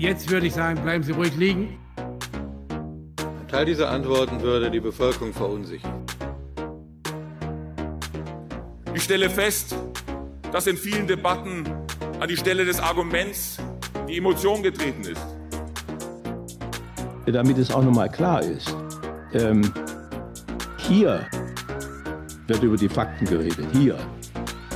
Jetzt würde ich sagen, bleiben Sie ruhig liegen. Ein Teil dieser Antworten würde die Bevölkerung verunsichern. Ich stelle fest, dass in vielen Debatten an die Stelle des Arguments die Emotion getreten ist. Damit es auch nochmal klar ist, ähm, hier wird über die Fakten geredet. Hier.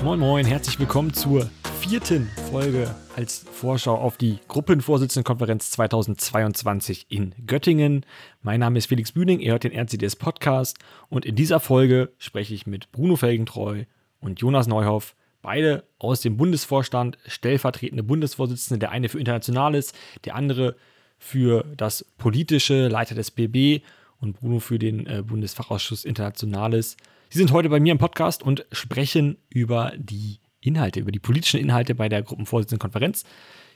Moin Moin, herzlich willkommen zur vierten Folge als Vorschau auf die Gruppenvorsitzendenkonferenz 2022 in Göttingen. Mein Name ist Felix Bühning, ihr hört den RCDS Podcast und in dieser Folge spreche ich mit Bruno Felgentreu und Jonas Neuhoff, beide aus dem Bundesvorstand, stellvertretende Bundesvorsitzende, der eine für Internationales, der andere für das politische, Leiter des BB und Bruno für den äh, Bundesfachausschuss Internationales. Sie sind heute bei mir im Podcast und sprechen über die Inhalte, über die politischen Inhalte bei der Gruppenvorsitzendenkonferenz.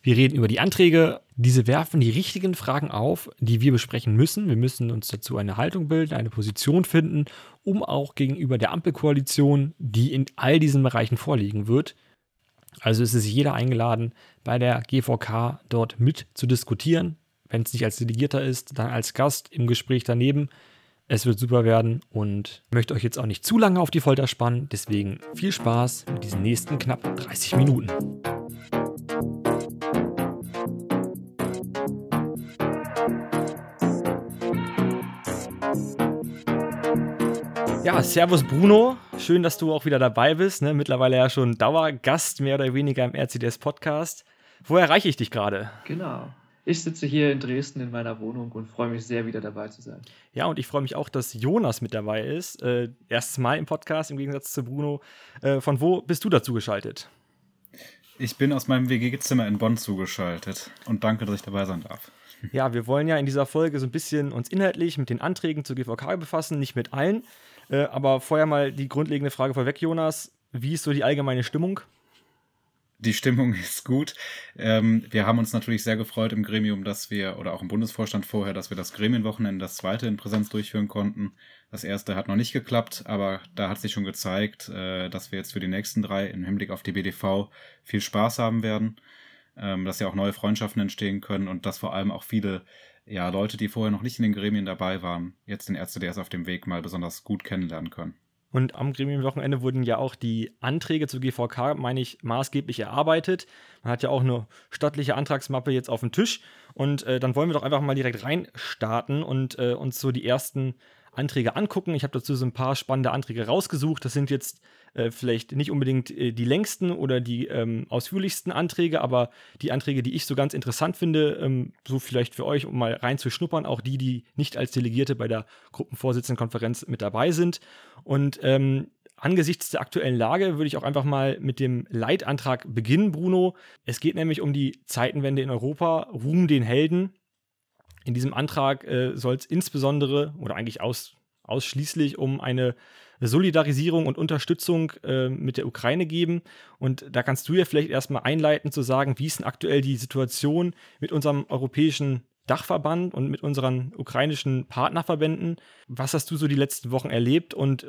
Wir reden über die Anträge. Diese werfen die richtigen Fragen auf, die wir besprechen müssen. Wir müssen uns dazu eine Haltung bilden, eine Position finden, um auch gegenüber der Ampelkoalition, die in all diesen Bereichen vorliegen wird. Also ist es jeder eingeladen, bei der GVK dort mit zu diskutieren. Wenn es nicht als Delegierter ist, dann als Gast im Gespräch daneben. Es wird super werden und möchte euch jetzt auch nicht zu lange auf die Folter spannen. Deswegen viel Spaß mit diesen nächsten knapp 30 Minuten. Ja, Servus Bruno. Schön, dass du auch wieder dabei bist. Ne? Mittlerweile ja schon Dauergast mehr oder weniger im RCDS Podcast. Wo erreiche ich dich gerade? Genau. Ich sitze hier in Dresden in meiner Wohnung und freue mich sehr, wieder dabei zu sein. Ja, und ich freue mich auch, dass Jonas mit dabei ist. Äh, erstes Mal im Podcast im Gegensatz zu Bruno. Äh, von wo bist du dazu geschaltet? Ich bin aus meinem WG-Zimmer in Bonn zugeschaltet und danke, dass ich dabei sein darf. Ja, wir wollen ja in dieser Folge so ein bisschen uns inhaltlich mit den Anträgen zur GVK befassen, nicht mit allen. Äh, aber vorher mal die grundlegende Frage vorweg, Jonas. Wie ist so die allgemeine Stimmung? Die Stimmung ist gut. Ähm, wir haben uns natürlich sehr gefreut im Gremium, dass wir, oder auch im Bundesvorstand vorher, dass wir das Gremienwochenende, das zweite in Präsenz durchführen konnten. Das erste hat noch nicht geklappt, aber da hat sich schon gezeigt, äh, dass wir jetzt für die nächsten drei im Hinblick auf die BDV viel Spaß haben werden, ähm, dass ja auch neue Freundschaften entstehen können und dass vor allem auch viele ja, Leute, die vorher noch nicht in den Gremien dabei waren, jetzt den RCDS auf dem Weg mal besonders gut kennenlernen können. Und am Gremienwochenende wurden ja auch die Anträge zur GVK, meine ich, maßgeblich erarbeitet. Man hat ja auch eine stattliche Antragsmappe jetzt auf dem Tisch. Und äh, dann wollen wir doch einfach mal direkt reinstarten und äh, uns so die ersten Anträge angucken. Ich habe dazu so ein paar spannende Anträge rausgesucht. Das sind jetzt äh, vielleicht nicht unbedingt äh, die längsten oder die ähm, ausführlichsten Anträge, aber die Anträge, die ich so ganz interessant finde, ähm, so vielleicht für euch, um mal reinzuschnuppern, auch die, die nicht als Delegierte bei der Gruppenvorsitzendenkonferenz mit dabei sind. Und ähm, Angesichts der aktuellen Lage würde ich auch einfach mal mit dem Leitantrag beginnen, Bruno. Es geht nämlich um die Zeitenwende in Europa, Ruhm den Helden. In diesem Antrag äh, soll es insbesondere oder eigentlich aus, ausschließlich um eine Solidarisierung und Unterstützung äh, mit der Ukraine geben. Und da kannst du ja vielleicht erstmal einleiten zu sagen, wie ist denn aktuell die Situation mit unserem europäischen Dachverband und mit unseren ukrainischen Partnerverbänden. Was hast du so die letzten Wochen erlebt und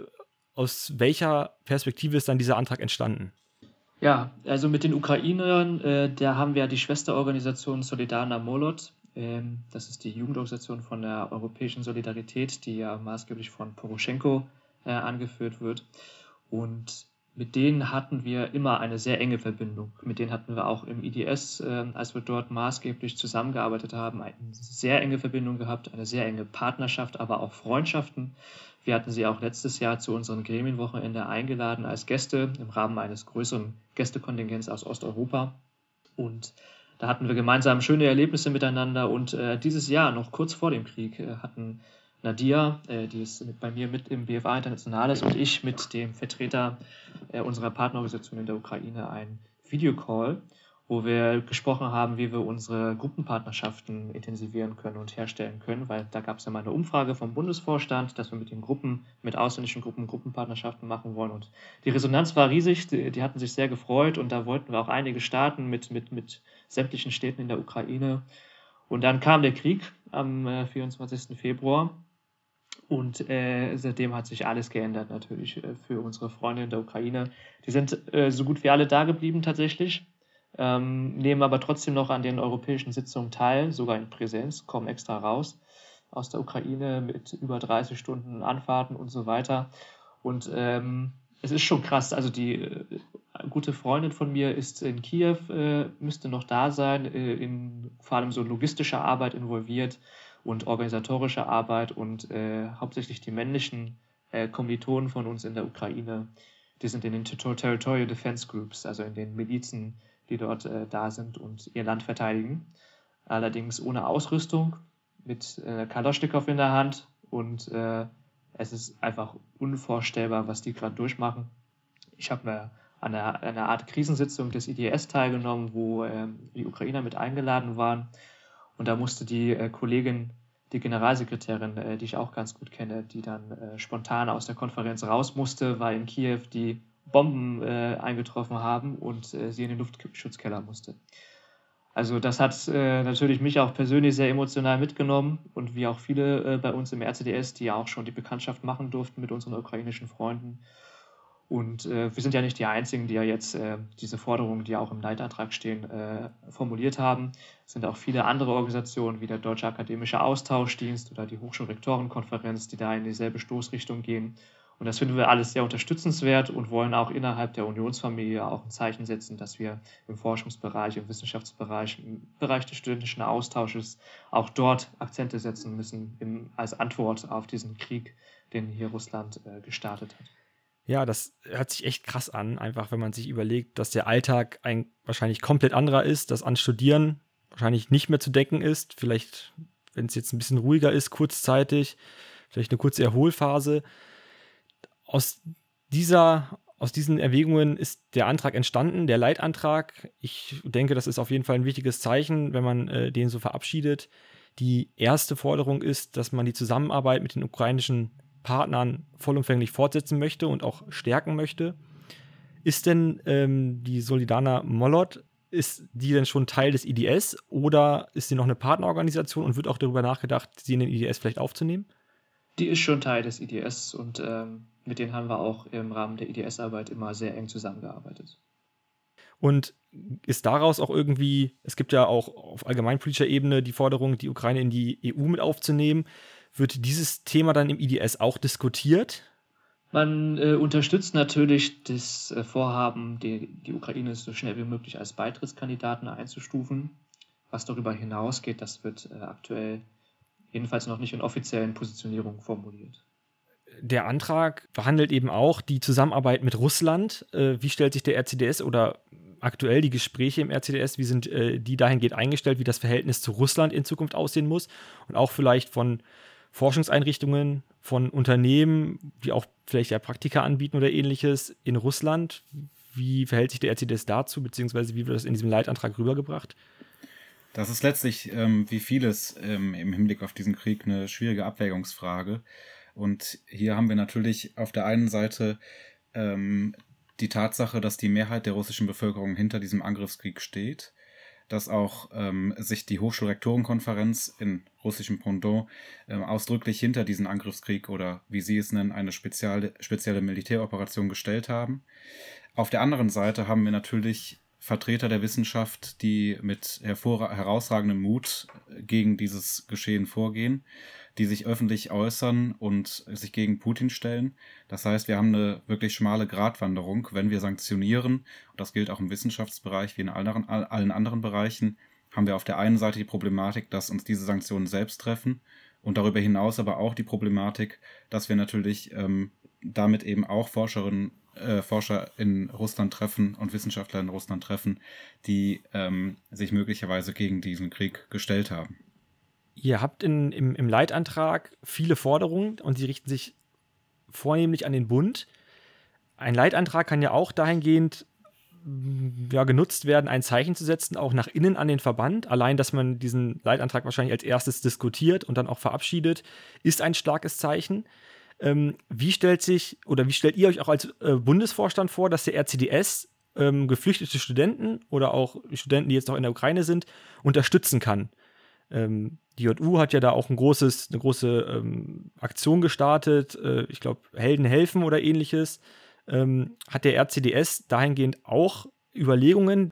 aus welcher Perspektive ist dann dieser Antrag entstanden? Ja, also mit den Ukrainern, äh, da haben wir die Schwesterorganisation Solidarna Molot. Ähm, das ist die Jugendorganisation von der Europäischen Solidarität, die ja maßgeblich von Poroschenko äh, angeführt wird. Und mit denen hatten wir immer eine sehr enge Verbindung. Mit denen hatten wir auch im IDS, äh, als wir dort maßgeblich zusammengearbeitet haben, eine sehr enge Verbindung gehabt, eine sehr enge Partnerschaft, aber auch Freundschaften. Wir hatten sie auch letztes Jahr zu unserem Gremienwochenende eingeladen als Gäste im Rahmen eines größeren Gästekontingents aus Osteuropa. Und da hatten wir gemeinsam schöne Erlebnisse miteinander. Und äh, dieses Jahr, noch kurz vor dem Krieg, äh, hatten Nadia, äh, die ist mit, bei mir mit im BFA Internationales und ich mit dem Vertreter äh, unserer Partnerorganisation in der Ukraine ein Videocall, wo wir gesprochen haben, wie wir unsere Gruppenpartnerschaften intensivieren können und herstellen können, weil da gab es ja mal eine Umfrage vom Bundesvorstand, dass wir mit den Gruppen, mit ausländischen Gruppen Gruppenpartnerschaften machen wollen und die Resonanz war riesig, die, die hatten sich sehr gefreut und da wollten wir auch einige starten mit, mit, mit sämtlichen Städten in der Ukraine. Und dann kam der Krieg am äh, 24. Februar und äh, seitdem hat sich alles geändert natürlich äh, für unsere Freunde in der Ukraine. Die sind äh, so gut wie alle da geblieben tatsächlich. ähm, nehmen aber trotzdem noch an den europäischen Sitzungen teil, sogar in Präsenz, kommen extra raus aus der Ukraine mit über 30 Stunden Anfahrten und so weiter. Und ähm, es ist schon krass. Also die äh, gute Freundin von mir ist in Kiew, äh, müsste noch da sein, äh, in vor allem so logistischer Arbeit involviert und organisatorische Arbeit und äh, hauptsächlich die männlichen äh, Kommilitonen von uns in der Ukraine, die sind in den Territorial Defense Groups, also in den Milizen, die dort äh, da sind und ihr Land verteidigen. Allerdings ohne Ausrüstung, mit äh, Kalaschnikow in der Hand und äh, es ist einfach unvorstellbar, was die gerade durchmachen. Ich habe mir an einer, Art Krisensitzung des IDS teilgenommen, wo ähm, die Ukrainer mit eingeladen waren. Und da musste die äh, Kollegin, die Generalsekretärin, äh, die ich auch ganz gut kenne, die dann äh, spontan aus der Konferenz raus musste, weil in Kiew die Bomben äh, eingetroffen haben und äh, sie in den Luftschutzkeller musste. Also das hat äh, natürlich mich auch persönlich sehr emotional mitgenommen und wie auch viele bei uns im RCDS, die ja auch schon die Bekanntschaft machen durften mit unseren ukrainischen Freunden. Und äh, wir sind ja nicht die Einzigen, die ja jetzt äh, diese Forderungen, die auch im Leitantrag stehen, äh, formuliert haben. Es sind auch viele andere Organisationen wie der Deutsche Akademische Austauschdienst oder die Hochschulrektorenkonferenz, die da in dieselbe Stoßrichtung gehen. Und das finden wir alles sehr unterstützenswert und wollen auch innerhalb der Unionsfamilie auch ein Zeichen setzen, dass wir im Forschungsbereich, im Wissenschaftsbereich, im Bereich des studentischen Austausches auch dort Akzente setzen müssen im, als Antwort auf diesen Krieg, den hier Russland äh, gestartet hat. Ja, das hört sich echt krass an, einfach wenn man sich überlegt, dass der Alltag ein wahrscheinlich komplett anderer ist, dass an Studieren wahrscheinlich nicht mehr zu denken ist, vielleicht, wenn es jetzt ein bisschen ruhiger ist, kurzzeitig, vielleicht eine kurze Erholphase aus dieser aus diesen Erwägungen ist der Antrag entstanden, der Leitantrag. Ich denke, das ist auf jeden Fall ein wichtiges Zeichen, wenn man äh, den so verabschiedet. Die erste Forderung ist, dass man die Zusammenarbeit mit den ukrainischen Partnern vollumfänglich fortsetzen möchte und auch stärken möchte. Ist denn ähm, die Solidana Molot, ist die denn schon Teil des IDS oder ist sie noch eine Partnerorganisation und wird auch darüber nachgedacht, sie in den IDS vielleicht aufzunehmen? Die ist schon Teil des IDS und ähm, mit denen haben wir auch im Rahmen der IDS-Arbeit immer sehr eng zusammengearbeitet. Und ist daraus auch irgendwie, es gibt ja auch auf allgemeinpolitischer Ebene die Forderung, die Ukraine in die EU mit aufzunehmen. Wird dieses Thema dann im IDS auch diskutiert? Man äh, unterstützt natürlich das äh, Vorhaben, die, die Ukraine so schnell wie möglich als Beitrittskandidaten einzustufen. Was darüber hinausgeht, das wird äh, aktuell jedenfalls noch nicht in offiziellen Positionierungen formuliert. Der Antrag behandelt eben auch die Zusammenarbeit mit Russland. Äh, wie stellt sich der RCDS oder aktuell die Gespräche im RCDS, wie sind äh, die dahingehend eingestellt, wie das Verhältnis zu Russland in Zukunft aussehen muss und auch vielleicht von Forschungseinrichtungen, von Unternehmen, die auch vielleicht ja Praktika anbieten oder ähnliches in Russland. Wie verhält sich der RCDS dazu, beziehungsweise wie wird das in diesem Leitantrag rübergebracht? Das ist letztlich, ähm, wie vieles ähm, im Hinblick auf diesen Krieg, eine schwierige Abwägungsfrage. Und hier haben wir natürlich auf der einen Seite ähm, die Tatsache, dass die Mehrheit der russischen Bevölkerung hinter diesem Angriffskrieg steht, dass auch ähm, sich die Hochschulrektorenkonferenz in russischem Pendant ähm, ausdrücklich hinter diesen Angriffskrieg oder wie sie es nennen, eine spezielle, spezielle Militäroperation gestellt haben. Auf der anderen Seite haben wir natürlich Vertreter der Wissenschaft, die mit herausragendem Mut gegen dieses Geschehen vorgehen, die sich öffentlich äußern und sich gegen Putin stellen. Das heißt, wir haben eine wirklich schmale Gratwanderung, wenn wir sanktionieren, das gilt auch im Wissenschaftsbereich wie in allen anderen Bereichen, haben wir auf der einen Seite die Problematik, dass uns diese Sanktionen selbst treffen und darüber hinaus aber auch die Problematik, dass wir natürlich ähm, damit eben auch Forscherinnen äh, Forscher in Russland treffen und Wissenschaftler in Russland treffen, die ähm, sich möglicherweise gegen diesen Krieg gestellt haben. Ihr habt in, im, im Leitantrag viele Forderungen und sie richten sich vornehmlich an den Bund. Ein Leitantrag kann ja auch dahingehend ja, genutzt werden, ein Zeichen zu setzen, auch nach innen an den Verband. Allein, dass man diesen Leitantrag wahrscheinlich als erstes diskutiert und dann auch verabschiedet, ist ein starkes Zeichen. Ähm, wie stellt sich oder wie stellt ihr euch auch als äh, Bundesvorstand vor, dass der RCDS ähm, geflüchtete Studenten oder auch Studenten, die jetzt noch in der Ukraine sind, unterstützen kann? Ähm, die JU hat ja da auch ein großes, eine große ähm, Aktion gestartet, äh, ich glaube, Helden helfen oder ähnliches. Ähm, hat der RCDS dahingehend auch Überlegungen?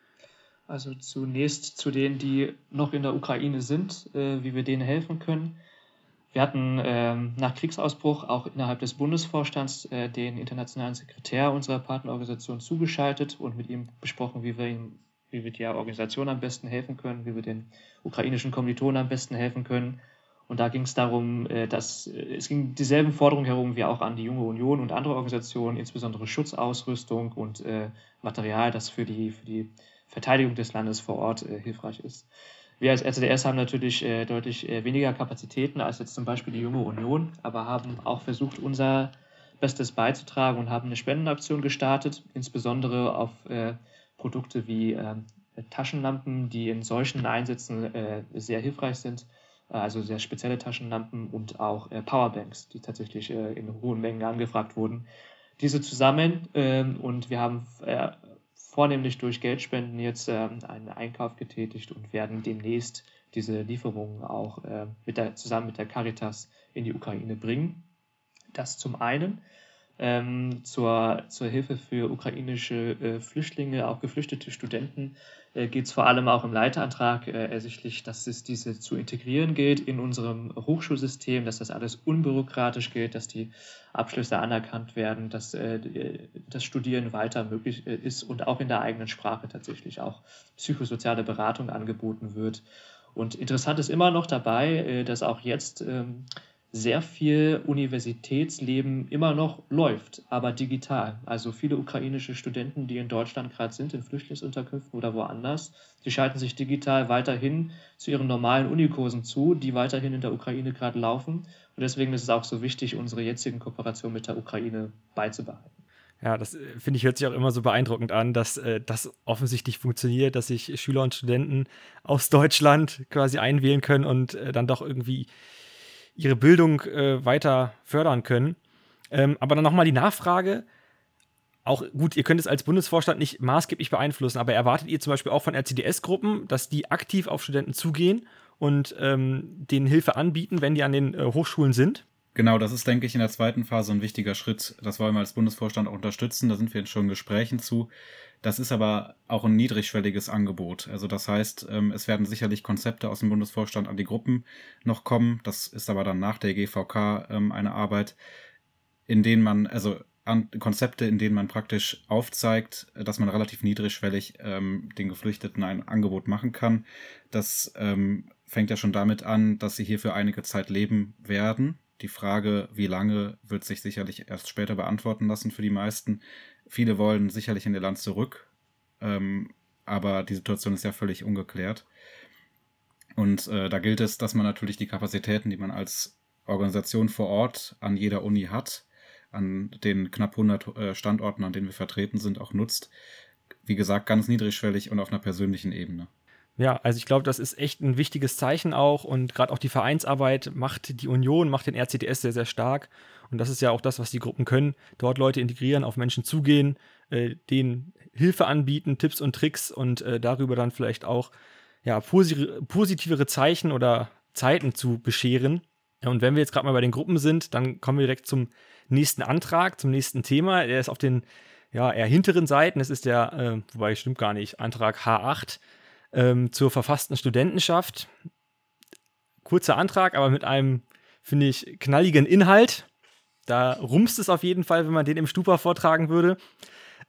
Also zunächst zu denen, die noch in der Ukraine sind, äh, wie wir denen helfen können. Wir hatten ähm, nach Kriegsausbruch auch innerhalb des Bundesvorstands äh, den internationalen Sekretär unserer Partnerorganisation zugeschaltet und mit ihm besprochen, wie wir ihm, wie wir der Organisation am besten helfen können, wie wir den ukrainischen Kommilitonen am besten helfen können. Und da ging es darum, äh, dass äh, es ging dieselben Forderungen herum wie auch an die Junge Union und andere Organisationen, insbesondere Schutzausrüstung und äh, Material, das für die, für die Verteidigung des Landes vor Ort hilfreich ist. Wir als RCDS haben natürlich deutlich weniger Kapazitäten als jetzt zum Beispiel die Junge Union, aber haben auch versucht, unser Bestes beizutragen und haben eine Spendenaktion gestartet, insbesondere auf Produkte wie ähm, Taschenlampen, die in solchen Einsätzen sehr hilfreich sind, also sehr spezielle Taschenlampen und auch äh, Powerbanks, die tatsächlich äh, in hohen Mengen angefragt wurden. Diese zusammen ähm, und wir haben vornehmlich durch Geldspenden jetzt ähm, einen Einkauf getätigt und werden demnächst diese Lieferungen auch äh, mit der, zusammen mit der Caritas in die Ukraine bringen. Das zum einen ähm, zur, zur Hilfe für ukrainische äh, Flüchtlinge, auch geflüchtete Studenten, äh, geht es vor allem auch im Leiterantrag äh, ersichtlich, dass es diese zu integrieren gilt in unserem Hochschulsystem, dass das alles unbürokratisch gilt, dass die Abschlüsse anerkannt werden, dass äh, das Studieren weiter möglich äh, ist und auch in der eigenen Sprache tatsächlich auch psychosoziale Beratung angeboten wird. Und interessant ist immer noch dabei, äh, dass auch jetzt ähm, sehr viel Universitätsleben immer noch läuft, aber digital. Also viele ukrainische Studenten, die in Deutschland gerade sind, in Flüchtlingsunterkünften oder woanders, die schalten sich digital weiterhin zu ihren normalen Unikursen zu, die weiterhin in der Ukraine gerade laufen. Und deswegen ist es auch so wichtig, unsere jetzigen Kooperationen mit der Ukraine beizubehalten. Ja, das äh, finde ich hört sich auch immer so beeindruckend an, dass äh, das offensichtlich funktioniert, dass sich Schüler und Studenten aus Deutschland quasi einwählen können und äh, dann doch irgendwie ihre Bildung äh, weiter fördern können. Ähm, aber dann nochmal die Nachfrage. Auch gut, ihr könnt es als Bundesvorstand nicht maßgeblich beeinflussen, aber erwartet ihr zum Beispiel auch von RCDS-Gruppen, dass die aktiv auf Studenten zugehen und ähm, denen Hilfe anbieten, wenn die an den äh, Hochschulen sind? Genau, das ist, denke ich, in der zweiten Phase ein wichtiger Schritt. Das wollen wir als Bundesvorstand auch unterstützen. Da sind wir schon in Gesprächen zu. Das ist aber auch ein niedrigschwelliges Angebot. Also das heißt, ähm, es werden sicherlich Konzepte aus dem Bundesvorstand an die Gruppen noch kommen. Das ist aber dann nach der GVK ähm, eine Arbeit, in denen man, also Konzepte, in denen man praktisch aufzeigt, dass man relativ niedrigschwellig ähm, den Geflüchteten ein Angebot machen kann. Das ähm, fängt ja schon damit an, dass sie hier für einige Zeit leben werden. Die Frage, wie lange, wird sich sicherlich erst später beantworten lassen für die meisten. Viele wollen sicherlich in ihr Land zurück, ähm, aber die Situation ist ja völlig ungeklärt. Und äh, da gilt es, dass man natürlich die Kapazitäten, die man als Organisation vor Ort an jeder Uni hat, an den knapp 100 äh, Standorten, an denen wir vertreten sind, auch nutzt. Wie gesagt, ganz niedrigschwellig und auf einer persönlichen Ebene. Ja, also ich glaube, das ist echt ein wichtiges Zeichen auch und gerade auch die Vereinsarbeit macht die Union, macht den RCDS sehr, sehr stark und das ist ja auch das, was die Gruppen können, dort Leute integrieren, auf Menschen zugehen, äh, denen Hilfe anbieten, Tipps und Tricks und äh, darüber dann vielleicht auch ja, posi positivere Zeichen oder Zeiten zu bescheren. Und wenn wir jetzt gerade mal bei den Gruppen sind, dann kommen wir direkt zum nächsten Antrag, zum nächsten Thema. Der ist auf den ja, eher hinteren Seiten. Das ist der, äh, wobei stimmt gar nicht, Antrag H8 ähm, zur verfassten Studentenschaft. Kurzer Antrag, aber mit einem, finde ich, knalligen Inhalt. Da rumst es auf jeden Fall, wenn man den im Stupa vortragen würde.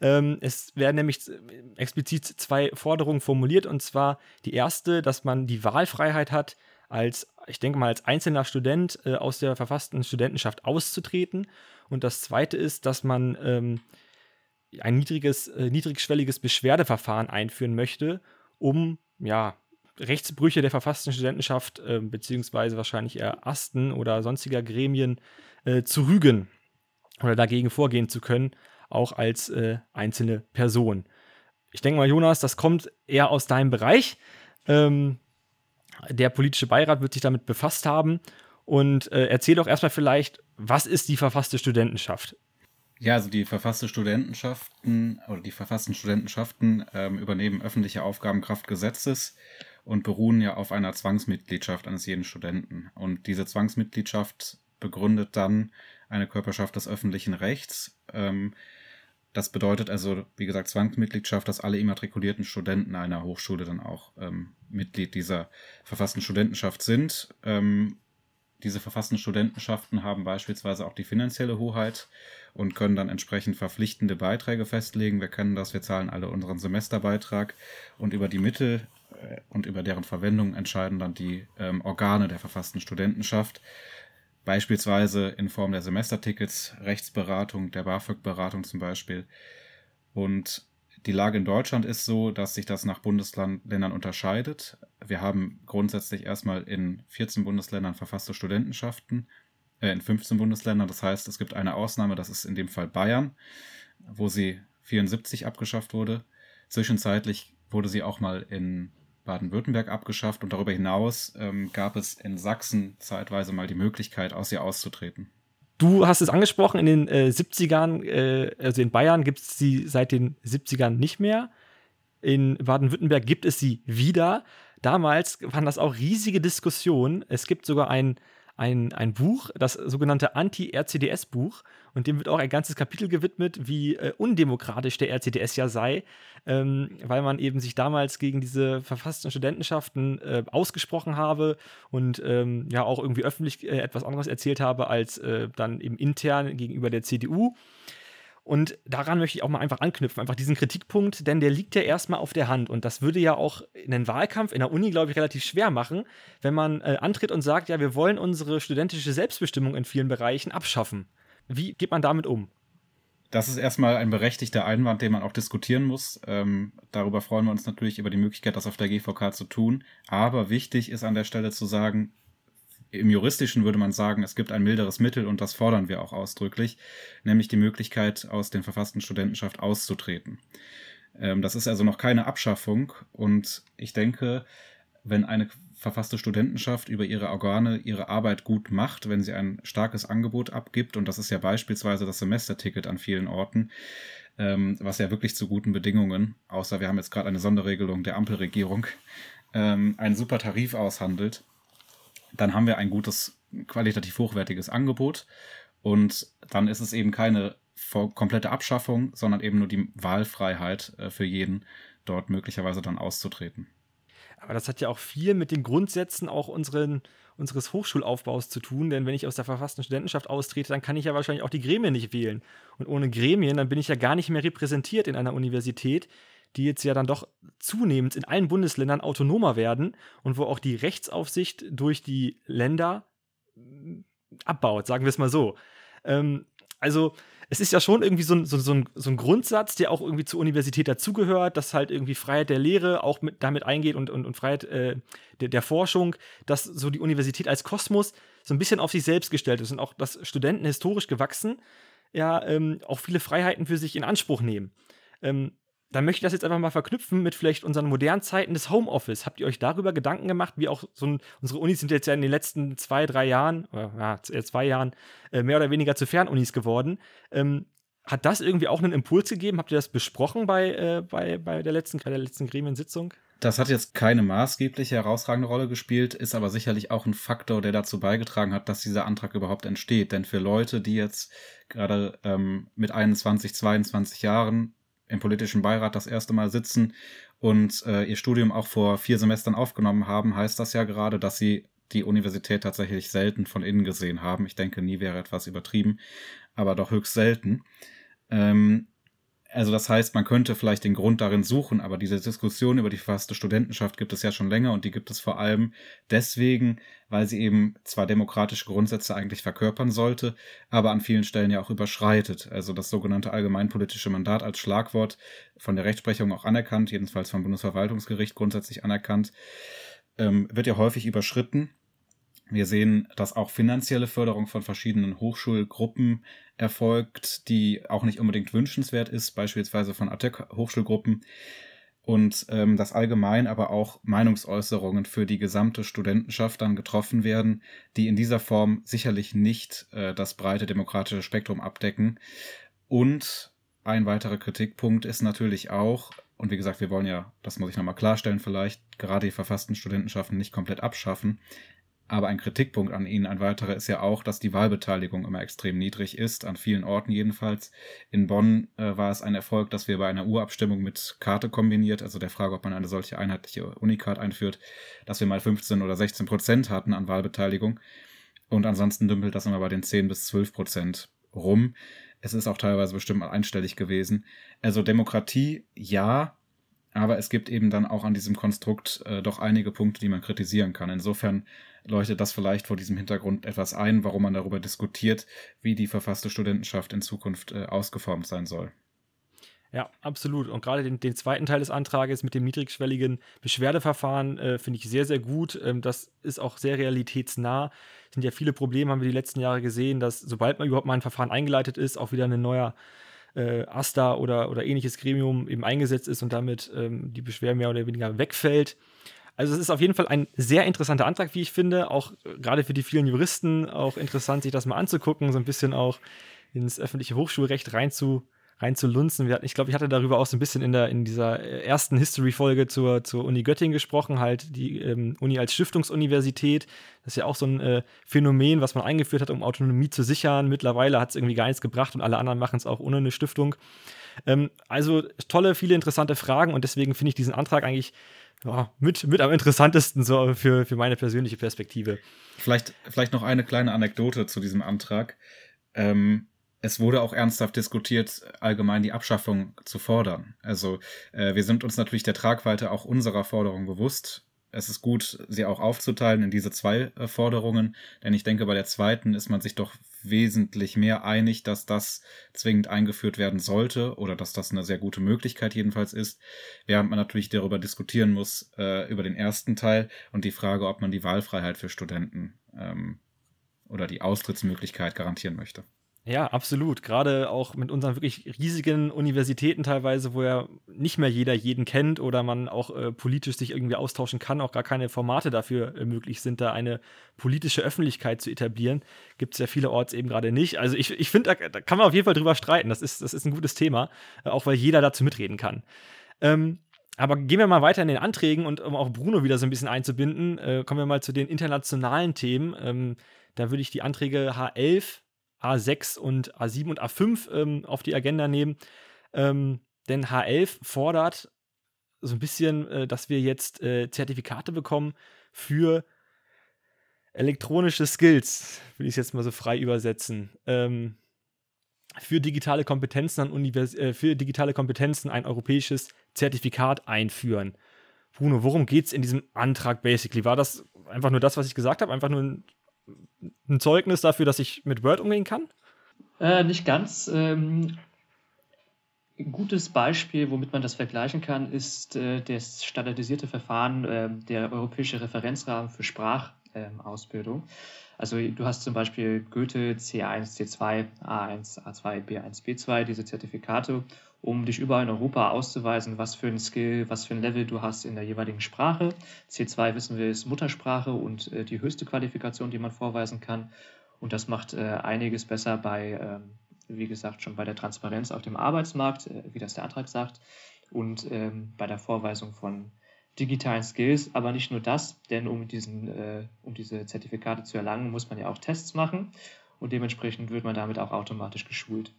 Ähm, es werden nämlich explizit zwei Forderungen formuliert. Und zwar die erste, dass man die Wahlfreiheit hat, als, ich denke mal, als einzelner Student äh, aus der verfassten Studentenschaft auszutreten. Und das zweite ist, dass man ähm, ein niedriges, äh, niedrigschwelliges Beschwerdeverfahren einführen möchte, um ja, Rechtsbrüche der verfassten Studentenschaft äh, beziehungsweise wahrscheinlich eher Asten oder sonstiger Gremien äh, zu rügen oder dagegen vorgehen zu können, auch als äh, einzelne Person. Ich denke mal, Jonas, das kommt eher aus deinem Bereich. Ähm, der politische Beirat wird sich damit befasst haben. Und äh, erzähl doch erstmal vielleicht, was ist die verfasste Studentenschaft? Ja, also die verfasste Studentenschaften oder die verfassten Studentenschaften ähm, übernehmen öffentliche Aufgaben Kraft Gesetzes und beruhen ja auf einer Zwangsmitgliedschaft eines jeden Studenten. Und diese Zwangsmitgliedschaft begründet dann eine Körperschaft des öffentlichen Rechts. Ähm, Das bedeutet also, wie gesagt, Zwangsmitgliedschaft, dass alle immatrikulierten Studenten einer Hochschule dann auch ähm, Mitglied dieser verfassten Studentenschaft sind. Ähm, diese verfassten Studentenschaften haben beispielsweise auch die finanzielle Hoheit und können dann entsprechend verpflichtende Beiträge festlegen. Wir kennen das, wir zahlen alle unseren Semesterbeitrag und über die Mittel äh, und über deren Verwendung entscheiden dann die ähm, Organe der verfassten Studentenschaft. Beispielsweise in Form der Semestertickets, Rechtsberatung, der BAföG-Beratung zum Beispiel. Und die Lage in Deutschland ist so, dass sich das nach Bundesländern unterscheidet. Wir haben grundsätzlich erstmal in 14 Bundesländern verfasste Studentenschaften, äh, in 15 Bundesländern. Das heißt, es gibt eine Ausnahme, das ist in dem Fall Bayern, wo sie 74 abgeschafft wurde. Zwischenzeitlich wurde sie auch mal in Baden-Württemberg abgeschafft und darüber hinaus ähm, gab es in Sachsen zeitweise mal die Möglichkeit, aus ihr auszutreten. Du hast es angesprochen, in den äh, 70ern, äh, also in Bayern gibt es sie seit den 70ern nicht mehr. In Baden-Württemberg gibt es sie wieder. Damals waren das auch riesige Diskussionen. Es gibt sogar ein ein, ein Buch, das sogenannte Anti-RCDS-Buch. Und dem wird auch ein ganzes Kapitel gewidmet, wie äh, undemokratisch der RCDS ja sei, ähm, weil man eben sich damals gegen diese verfassten Studentenschaften äh, ausgesprochen habe und ähm, ja auch irgendwie öffentlich äh, etwas anderes erzählt habe als äh, dann eben intern gegenüber der CDU. Und daran möchte ich auch mal einfach anknüpfen, einfach diesen Kritikpunkt, denn der liegt ja erstmal auf der Hand. Und das würde ja auch einen Wahlkampf in der Uni, glaube ich, relativ schwer machen, wenn man äh, antritt und sagt, ja, wir wollen unsere studentische Selbstbestimmung in vielen Bereichen abschaffen. Wie geht man damit um? Das ist erstmal ein berechtigter Einwand, den man auch diskutieren muss. Ähm, darüber freuen wir uns natürlich über die Möglichkeit, das auf der GVK zu tun. Aber wichtig ist an der Stelle zu sagen, im juristischen würde man sagen, es gibt ein milderes Mittel und das fordern wir auch ausdrücklich, nämlich die Möglichkeit, aus den verfassten Studentenschaft auszutreten. Ähm, das ist also noch keine Abschaffung und ich denke, wenn eine verfasste Studentenschaft über ihre Organe ihre Arbeit gut macht, wenn sie ein starkes Angebot abgibt, und das ist ja beispielsweise das Semesterticket an vielen Orten, ähm, was ja wirklich zu guten Bedingungen, außer wir haben jetzt gerade eine Sonderregelung der Ampelregierung, ähm, einen super Tarif aushandelt, dann haben wir ein gutes, qualitativ hochwertiges Angebot. Und dann ist es eben keine komplette Abschaffung, sondern eben nur die Wahlfreiheit äh, für jeden, dort möglicherweise dann auszutreten. Aber das hat ja auch viel mit den Grundsätzen auch unseren, unseres Hochschulaufbaus zu tun, denn wenn ich aus der verfassten Studentenschaft austrete, dann kann ich ja wahrscheinlich auch die Gremien nicht wählen. Und ohne Gremien, dann bin ich ja gar nicht mehr repräsentiert in einer Universität, die jetzt ja dann doch zunehmend in allen Bundesländern autonomer werden und wo auch die Rechtsaufsicht durch die Länder mm, abbaut, sagen wir es mal so. Ähm, also es ist ja schon irgendwie so ein, so, so, ein, so ein Grundsatz, der auch irgendwie zur Universität dazugehört, dass halt irgendwie Freiheit der Lehre auch mit, damit eingeht und, und, und Freiheit äh, der, der Forschung, dass so die Universität als Kosmos so ein bisschen auf sich selbst gestellt ist und auch, dass Studenten historisch gewachsen ja ähm, auch viele Freiheiten für sich in Anspruch nehmen. Ähm, dann möchte ich das jetzt einfach mal verknüpfen mit vielleicht unseren modernen Zeiten des Homeoffice. Habt ihr euch darüber Gedanken gemacht, wie auch so ein, unsere Unis sind jetzt ja in den letzten zwei, drei Jahren, oder ja, zwei Jahren, äh, mehr oder weniger zu Fernunis geworden. Ähm, hat das irgendwie auch einen Impuls gegeben? Habt ihr das besprochen bei, äh, bei, bei der letzten, bei der letzten Gremiensitzung? Das hat jetzt keine maßgebliche herausragende Rolle gespielt, ist aber sicherlich auch ein Faktor, der dazu beigetragen hat, dass dieser Antrag überhaupt entsteht. Denn für Leute, die jetzt gerade ähm, mit 21, 22 Jahren im politischen Beirat das erste Mal sitzen und äh, ihr Studium auch vor vier Semestern aufgenommen haben, heißt das ja gerade, dass sie die Universität tatsächlich selten von innen gesehen haben. Ich denke, nie wäre etwas übertrieben, aber doch höchst selten. Ähm, also das heißt, man könnte vielleicht den Grund darin suchen, aber diese Diskussion über die verfasste Studentenschaft gibt es ja schon länger und die gibt es vor allem deswegen, weil sie eben zwar demokratische Grundsätze eigentlich verkörpern sollte, aber an vielen Stellen ja auch überschreitet. Also das sogenannte allgemeinpolitische Mandat als Schlagwort von der Rechtsprechung auch anerkannt, jedenfalls vom Bundesverwaltungsgericht grundsätzlich anerkannt, ähm, wird ja häufig überschritten wir sehen, dass auch finanzielle Förderung von verschiedenen Hochschulgruppen erfolgt, die auch nicht unbedingt wünschenswert ist, beispielsweise von ATTEC-Hochschulgruppen. Und ähm, dass allgemein aber auch Meinungsäußerungen für die gesamte Studentenschaft dann getroffen werden, die in dieser Form sicherlich nicht äh, das breite demokratische Spektrum abdecken. Und ein weiterer Kritikpunkt ist natürlich auch, und wie gesagt, wir wollen ja, das muss ich nochmal klarstellen, vielleicht gerade die verfassten Studentenschaften nicht komplett abschaffen, Aber ein Kritikpunkt an ihnen, ein weiterer, ist ja auch, dass die Wahlbeteiligung immer extrem niedrig ist, an vielen Orten jedenfalls. In Bonn äh, war es ein Erfolg, dass wir bei einer Urabstimmung mit Karte kombiniert, also der Frage, ob man eine solche einheitliche Unicard einführt, dass wir mal 15 oder 16 Prozent hatten an Wahlbeteiligung. Und ansonsten dümpelt das immer bei den 10 bis 12 Prozent rum. Es ist auch teilweise bestimmt mal einstellig gewesen. Also Demokratie, ja, aber es gibt eben dann auch an diesem Konstrukt äh, doch einige Punkte, die man kritisieren kann. Insofern leuchtet das vielleicht vor diesem Hintergrund etwas ein, warum man darüber diskutiert, wie die verfasste Studentenschaft in Zukunft äh, ausgeformt sein soll. Ja, absolut. Und gerade den, den, zweiten Teil des Antrages mit dem niedrigschwelligen Beschwerdeverfahren äh, finde ich sehr, sehr gut. Ähm, das ist auch sehr realitätsnah. Es sind ja viele Probleme, haben wir die letzten Jahre gesehen, dass sobald man überhaupt mal ein Verfahren eingeleitet ist, auch wieder ein neuer äh, AStA oder, oder ähnliches Gremium eben eingesetzt ist und damit ähm, die Beschwerde mehr oder weniger wegfällt. Also es ist auf jeden Fall ein sehr interessanter Antrag, wie ich finde. Auch äh, gerade für die vielen Juristen auch interessant, sich das mal anzugucken, so ein bisschen auch ins öffentliche Hochschulrecht reinzu, rein zu lunzen. Ich glaube, ich hatte darüber auch so ein bisschen in, der, in dieser äh, ersten History-Folge zur, zur Uni Göttingen gesprochen, halt die ähm, Uni als Stiftungsuniversität. Das ist ja auch so ein äh, Phänomen, was man eingeführt hat, um Autonomie zu sichern. Mittlerweile hat es irgendwie gar nichts gebracht und alle anderen machen es auch ohne eine Stiftung. Ähm, also tolle, viele interessante Fragen und deswegen finde ich diesen Antrag eigentlich ja, mit, mit am interessantesten so für, für meine persönliche Perspektive. Vielleicht, vielleicht noch eine kleine Anekdote zu diesem Antrag. Ähm, es wurde auch ernsthaft diskutiert, allgemein die Abschaffung zu fordern. Also äh, wir sind uns natürlich der Tragweite auch unserer Forderung bewusst. Es ist gut, sie auch aufzuteilen in diese zwei äh, Forderungen, denn ich denke, bei der zweiten ist man sich doch wesentlich mehr einig, dass das zwingend eingeführt werden sollte oder dass das eine sehr gute Möglichkeit jedenfalls ist, während man natürlich darüber diskutieren muss, äh, über den ersten Teil und die Frage, ob man die Wahlfreiheit für Studenten ähm, oder die Austrittsmöglichkeit garantieren möchte. Ja, absolut. Gerade auch mit unseren wirklich riesigen Universitäten teilweise, wo ja nicht mehr jeder jeden kennt oder man auch äh, politisch sich irgendwie austauschen kann, auch gar keine Formate dafür äh, möglich sind, da eine politische Öffentlichkeit zu etablieren, gibt es ja vielerorts eben gerade nicht. Also ich, ich finde, da, da, kann man auf jeden Fall drüber streiten. Das ist, das ist ein gutes Thema, äh, auch weil jeder dazu mitreden kann. Ähm, aber gehen wir mal weiter in den Anträgen und um auch Bruno wieder so ein bisschen einzubinden, äh, kommen wir mal zu den internationalen Themen. Ähm, da würde ich die Anträge H11, A6 und A7 und A5 ähm, auf die Agenda nehmen. Ähm, denn H11 fordert so ein bisschen, äh, dass wir jetzt äh, Zertifikate bekommen für elektronische Skills, will ich es jetzt mal so frei übersetzen. Ähm, für digitale Kompetenzen an Univers äh, für digitale Kompetenzen ein europäisches Zertifikat einführen. Bruno, worum geht es in diesem Antrag basically? War das einfach nur das, was ich gesagt habe? Einfach nur ein ein Zeugnis dafür, dass ich mit Word umgehen kann? Äh, nicht ganz. Ähm, ein gutes Beispiel, womit man das vergleichen kann, ist äh, das standardisierte Verfahren, äh, der europäische Referenzrahmen für Sprachausbildung. Also du hast zum Beispiel Goethe C1, C2, A1, A2, B1, B2, diese Zertifikate, um dich überall in Europa auszuweisen, was für ein Skill, was für ein Level du hast in der jeweiligen Sprache. C2 wissen wir ist Muttersprache und äh, die höchste Qualifikation, die man vorweisen kann. Und das macht äh, einiges besser bei ähm, wie gesagt, schon bei der Transparenz auf dem Arbeitsmarkt, äh, wie das der Antrag sagt, und ähm, bei der Vorweisung von digitalen Skills. Aber nicht nur das, denn um, diesen, äh, um diese Zertifikate zu erlangen, muss man ja auch Tests machen und dementsprechend wird man damit auch automatisch geschult.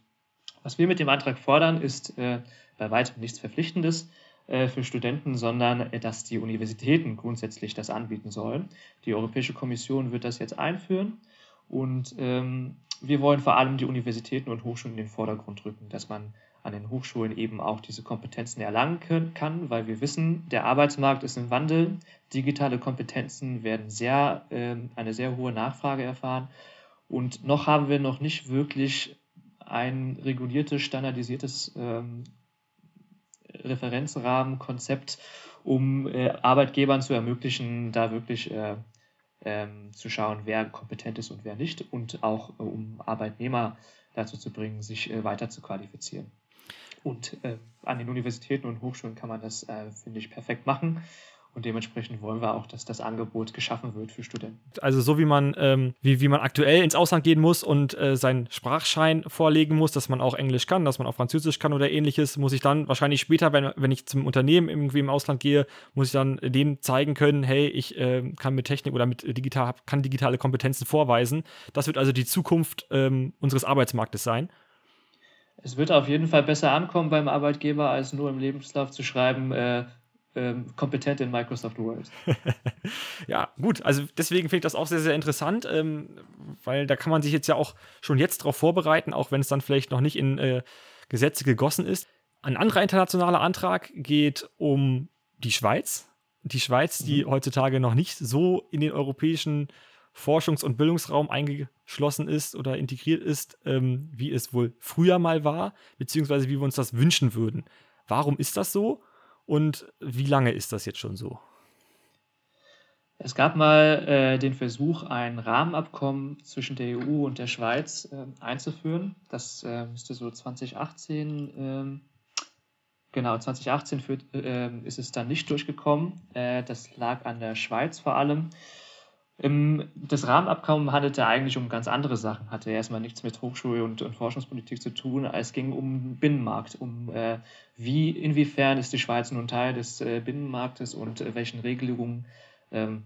Was wir mit dem Antrag fordern, ist äh, bei weitem nichts Verpflichtendes äh, für Studenten, sondern äh, dass die Universitäten grundsätzlich das anbieten sollen. Die Europäische Kommission wird das jetzt einführen und ähm, wir wollen vor allem die Universitäten und Hochschulen in den Vordergrund rücken, dass man an den Hochschulen eben auch diese Kompetenzen erlangen können, kann, weil wir wissen, der Arbeitsmarkt ist im Wandel, digitale Kompetenzen werden sehr, äh, eine sehr hohe Nachfrage erfahren. Und noch haben wir noch nicht wirklich ein reguliertes, standardisiertes ähm, Referenzrahmenkonzept, um äh, Arbeitgebern zu ermöglichen, da wirklich äh, ähm, zu schauen, wer kompetent ist und wer nicht. Und auch äh, um Arbeitnehmer dazu zu bringen, sich äh, weiter zu qualifizieren. Und äh, an den Universitäten und Hochschulen kann man das, äh, finde ich, perfekt machen. Und dementsprechend wollen wir auch, dass das Angebot geschaffen wird für Studenten. Also so wie man, ähm, wie, wie man aktuell ins Ausland gehen muss und äh, seinen Sprachschein vorlegen muss, dass man auch Englisch kann, dass man auch Französisch kann oder ähnliches, muss ich dann wahrscheinlich später, wenn, wenn ich zum Unternehmen irgendwie im Ausland gehe, muss ich dann dem zeigen können, hey, ich äh, kann mit Technik oder mit digital, kann digitale Kompetenzen vorweisen. Das wird also die Zukunft ähm, unseres Arbeitsmarktes sein. Es wird auf jeden Fall besser ankommen beim Arbeitgeber, als nur im Lebenslauf zu schreiben, äh, ähm, kompetent in Microsoft Word. ja, gut. Also deswegen finde ich das auch sehr, sehr interessant, ähm, weil da kann man sich jetzt ja auch schon jetzt darauf vorbereiten, auch wenn es dann vielleicht noch nicht in äh, Gesetze gegossen ist. Ein anderer internationaler Antrag geht um die Schweiz. Die Schweiz, die mhm. heutzutage noch nicht so in den europäischen Forschungs- und Bildungsraum eingeschlossen ist oder integriert ist, ähm, wie es wohl früher mal war, beziehungsweise wie wir uns das wünschen würden. Warum ist das so? Und wie lange ist das jetzt schon so? Es gab mal äh, den Versuch, ein Rahmenabkommen zwischen der EU und der Schweiz äh, einzuführen. Das äh, müsste so 2018, ähm, genau, 2018 für, äh, ist es dann nicht durchgekommen. Äh, das lag an der Schweiz vor allem. Das Rahmenabkommen handelte eigentlich um ganz andere Sachen, hatte erstmal nichts mit Hochschul- und, und, Forschungspolitik zu tun. Es ging um Binnenmarkt, um äh, wie, inwiefern ist die Schweiz nun Teil des äh, Binnenmarktes und äh, welchen Regelungen ähm,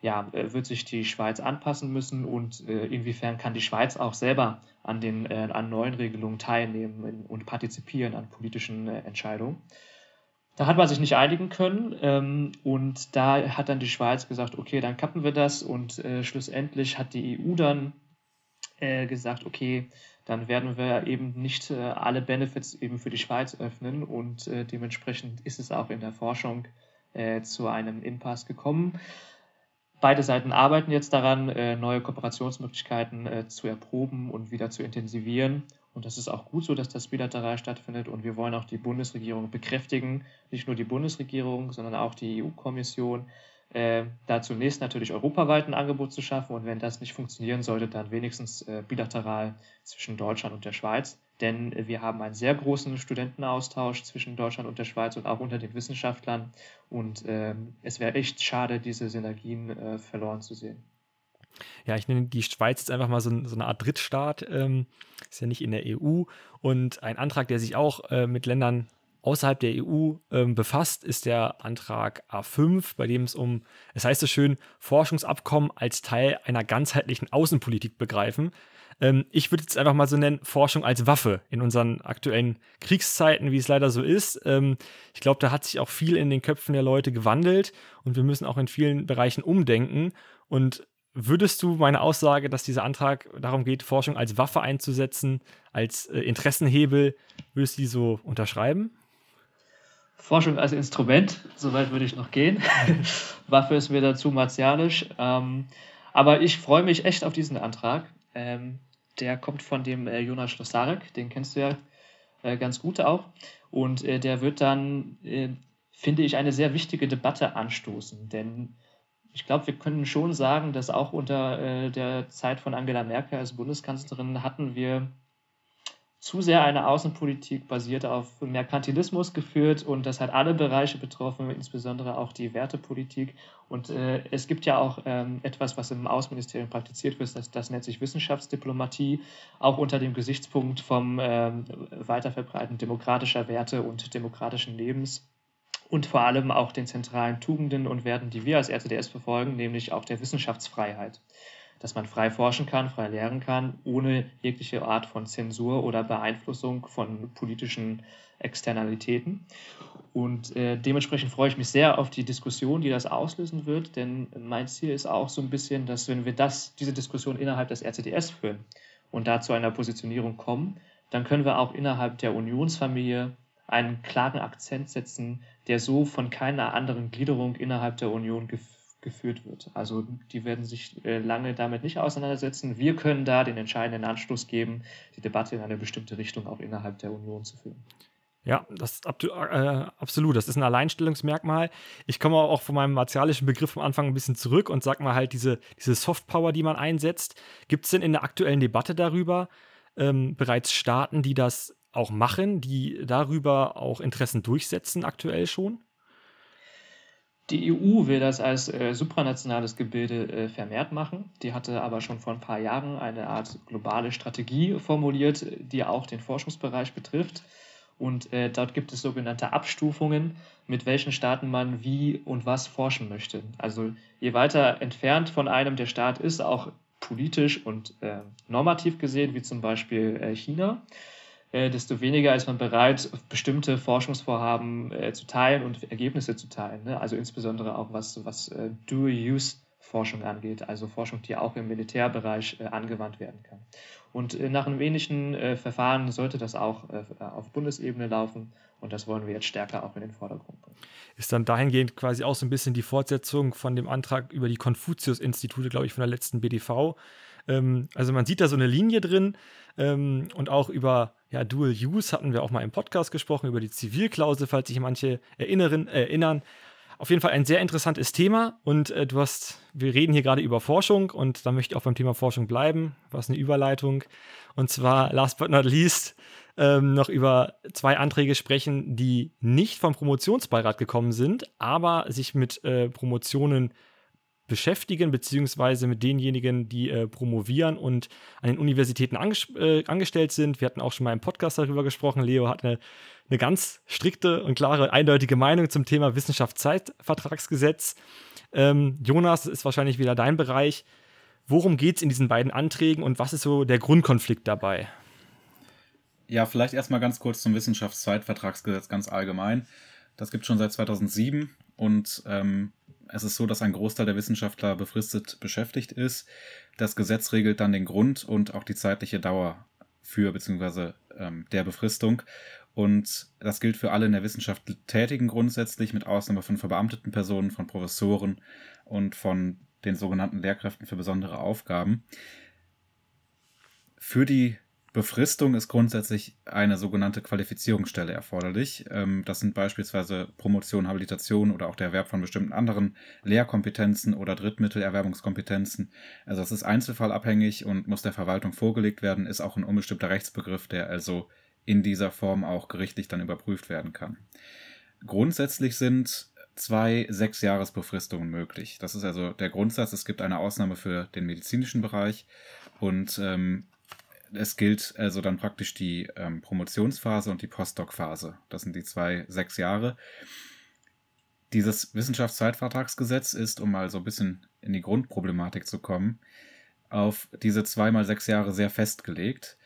ja, äh, wird sich die Schweiz anpassen müssen und äh, inwiefern kann die Schweiz auch selber an den äh, an neuen Regelungen teilnehmen und partizipieren an politischen Entscheidungen. Da hat man sich nicht einigen können ähm, und da hat dann die Schweiz gesagt, okay, dann kappen wir das und äh, schlussendlich hat die EU dann äh, gesagt, okay, dann werden wir eben nicht äh, alle Benefits eben für die Schweiz öffnen und äh, dementsprechend ist es auch in der Forschung äh, zu einem Impasse gekommen. Beide Seiten arbeiten jetzt daran, äh, neue Kooperationsmöglichkeiten zu erproben und wieder zu intensivieren. Und das ist auch gut so, dass das bilateral stattfindet. Und wir wollen auch die Bundesregierung bekräftigen, nicht nur die Bundesregierung, sondern auch die EU-Kommission, äh, da zunächst natürlich europaweit ein Angebot zu schaffen. Und wenn das nicht funktionieren sollte, dann wenigstens äh, bilateral zwischen Deutschland und der Schweiz. Denn äh, wir haben einen sehr großen Studentenaustausch zwischen Deutschland und der Schweiz und auch unter den Wissenschaftlern. Und äh, es wäre echt schade, diese Synergien äh, verloren zu sehen ja, ich nenne die Schweiz jetzt einfach mal so, so eine Art Drittstaat, ähm, ist ja nicht in der EU. Und ein Antrag, der sich auch äh, mit Ländern außerhalb der EU ähm, befasst, ist der Antrag A5, bei dem es um, es heißt so schön, Forschungsabkommen als Teil einer ganzheitlichen Außenpolitik begreifen. Ähm, ich würde es einfach mal so nennen, Forschung als Waffe in unseren aktuellen Kriegszeiten, wie es leider so ist. Ähm, ich glaube, da hat sich auch viel in den Köpfen der Leute gewandelt und wir müssen auch in vielen Bereichen umdenken. Und Würdest du meine Aussage, dass dieser Antrag darum geht, Forschung als Waffe einzusetzen, als äh, Interessenhebel, würdest du die so unterschreiben? Forschung als Instrument, soweit würde ich noch gehen. Waffe ist mir dazu martialisch. Ähm, aber ich freue mich echt auf diesen Antrag. Ähm, der kommt von dem äh, Jonas Schlossarek, den kennst du ja äh, ganz gut auch. Und äh, der wird dann, äh, finde ich, eine sehr wichtige Debatte anstoßen. Denn ich glaube, wir können schon sagen, dass auch unter äh, der Zeit von Angela Merkel als Bundeskanzlerin hatten wir zu sehr eine Außenpolitik basiert auf Merkantilismus geführt und das hat alle Bereiche betroffen, insbesondere auch die Wertepolitik. Und äh, es gibt ja auch ähm, etwas, was im Außenministerium praktiziert wird, das, das nennt sich Wissenschaftsdiplomatie, auch unter dem Gesichtspunkt vom ähm, Weiterverbreiten demokratischer Werte und demokratischen Lebens und vor allem auch den zentralen Tugenden und Werten, die wir als RCDS verfolgen, nämlich auch der Wissenschaftsfreiheit. Dass man frei forschen kann, frei lehren kann, ohne jegliche Art von Zensur oder Beeinflussung von politischen Externalitäten. Und äh, dementsprechend freue ich mich sehr auf die Diskussion, die das auslösen wird, denn mein Ziel ist auch so ein bisschen, dass wenn wir das, diese Diskussion innerhalb des RCDS führen und da zu einer Positionierung kommen, dann können wir auch innerhalb der Unionsfamilie einen klaren Akzent setzen, der so von keiner anderen Gliederung innerhalb der Union gef geführt wird. Also die werden sich äh, lange damit nicht auseinandersetzen. Wir können da den entscheidenden Anstoß geben, die Debatte in eine bestimmte Richtung auch innerhalb der Union zu führen. Ja, das ist äh, absolut. Das ist ein Alleinstellungsmerkmal. Ich komme auch von meinem martialischen Begriff am Anfang ein bisschen zurück und sage mal halt diese, diese Softpower, die man einsetzt. Gibt es denn in der aktuellen Debatte darüber ähm, bereits Staaten, die das auch machen, die darüber auch Interessen durchsetzen aktuell schon? Die EU will das als äh, supranationales Gebilde äh, vermehrt machen. Die hatte aber schon vor ein paar Jahren eine Art globale Strategie formuliert, die auch den Forschungsbereich betrifft. Und äh, dort gibt es sogenannte Abstufungen, mit welchen Staaten man wie und was forschen möchte. Also je weiter entfernt von einem der Staat ist, auch politisch und äh, normativ gesehen, wie zum Beispiel äh, China, desto weniger ist man bereit, bestimmte Forschungsvorhaben äh, zu teilen und Ergebnisse zu teilen. Ne? Also insbesondere auch was, was äh, Dual-Use-Forschung angeht, also Forschung, die auch im Militärbereich äh, angewandt werden kann. Und äh, nach einem ähnlichen äh, Verfahren sollte das auch auf Bundesebene laufen und das wollen wir jetzt stärker auch in den Vordergrund bringen. Ist dann dahingehend quasi auch so ein bisschen die Fortsetzung von dem Antrag über die Konfuzius-Institute, glaube ich, von der letzten BDV. Ähm, also man sieht da so eine Linie drin ähm, und auch über ja, Dual Use hatten wir auch mal im Podcast gesprochen, über die Zivilklausel, falls sich manche erinnern. erinnern. Auf jeden Fall ein sehr interessantes Thema und äh, du hast, wir reden hier gerade über Forschung und da möchte ich auch beim Thema Forschung bleiben, was eine Überleitung. Und zwar, last but not least, ähm, noch über zwei Anträge sprechen, die nicht vom Promotionsbeirat gekommen sind, aber sich mit äh, Promotionen beschäftigen, beziehungsweise mit denjenigen, die äh, promovieren und an den Universitäten äh, angestellt sind. Wir hatten auch schon mal im Podcast darüber gesprochen. Leo hat eine, eine ganz strikte und klare, eindeutige Meinung zum Thema Wissenschaftszeitvertragsgesetz. Ähm, Jonas, das ist wahrscheinlich wieder dein Bereich. Worum geht es in diesen beiden Anträgen und was ist so der Grundkonflikt dabei? Ja, vielleicht erstmal ganz kurz zum Wissenschaftszeitvertragsgesetz ganz allgemein. Das gibt es schon seit 2007 und ähm, es ist so, dass ein Großteil der Wissenschaftler befristet beschäftigt ist. Das Gesetz regelt dann den Grund und auch die zeitliche Dauer für bzw. Ähm, der Befristung. Und das gilt für alle in der Wissenschaft Tätigen grundsätzlich, mit Ausnahme von verbeamteten Personen, von Professoren und von den sogenannten Lehrkräften für besondere Aufgaben. Für die Befristung ist grundsätzlich eine sogenannte Qualifizierungsstelle erforderlich. Ähm, das sind beispielsweise Promotion, Habilitation oder auch der Erwerb von bestimmten anderen Lehrkompetenzen oder Drittmittelerwerbungskompetenzen. Also das ist einzelfallabhängig und muss der Verwaltung vorgelegt werden, ist auch ein unbestimmter Rechtsbegriff, der also in dieser Form auch gerichtlich dann überprüft werden kann. Grundsätzlich sind zwei Sechsjahresbefristungen möglich. Das ist also der Grundsatz. Es gibt eine Ausnahme für den medizinischen Bereich und ähm, es gilt also dann praktisch die ähm, Promotionsphase und die Postdoc-Phase. Das sind die zwei sechs Jahre. Dieses Wissenschaftszeitvertragsgesetz ist, um mal so ein bisschen in die Grundproblematik zu kommen, auf diese zweimal sechs Jahre sehr festgelegt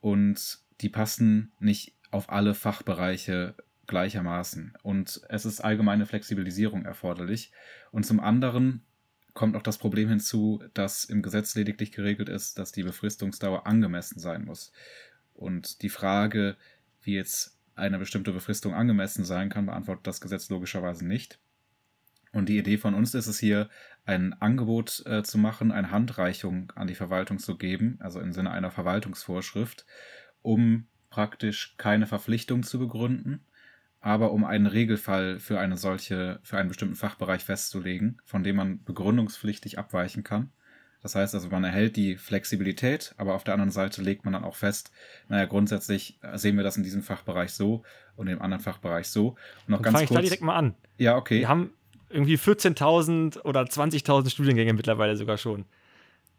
und die passen nicht auf alle Fachbereiche gleichermaßen. Und es ist allgemeine Flexibilisierung erforderlich. Und zum anderen kommt auch das Problem hinzu, dass im Gesetz lediglich geregelt ist, dass die Befristungsdauer angemessen sein muss. Und die Frage, wie jetzt eine bestimmte Befristung angemessen sein kann, beantwortet das Gesetz logischerweise nicht. Und die Idee von uns ist es hier, ein Angebot äh, zu machen, eine Handreichung an die Verwaltung zu geben, also im Sinne einer Verwaltungsvorschrift, um praktisch keine Verpflichtung zu begründen, aber um einen Regelfall für eine solche, für einen bestimmten Fachbereich festzulegen, von dem man begründungspflichtig abweichen kann. Das heißt also, man erhält die Flexibilität, aber auf der anderen Seite legt man dann auch fest, naja, grundsätzlich sehen wir das in diesem Fachbereich so und im anderen Fachbereich so. Und noch dann ganz kurz. Ich da direkt mal an. Ja, okay. Wir haben irgendwie 14.000 oder 20.000 Studiengänge mittlerweile sogar schon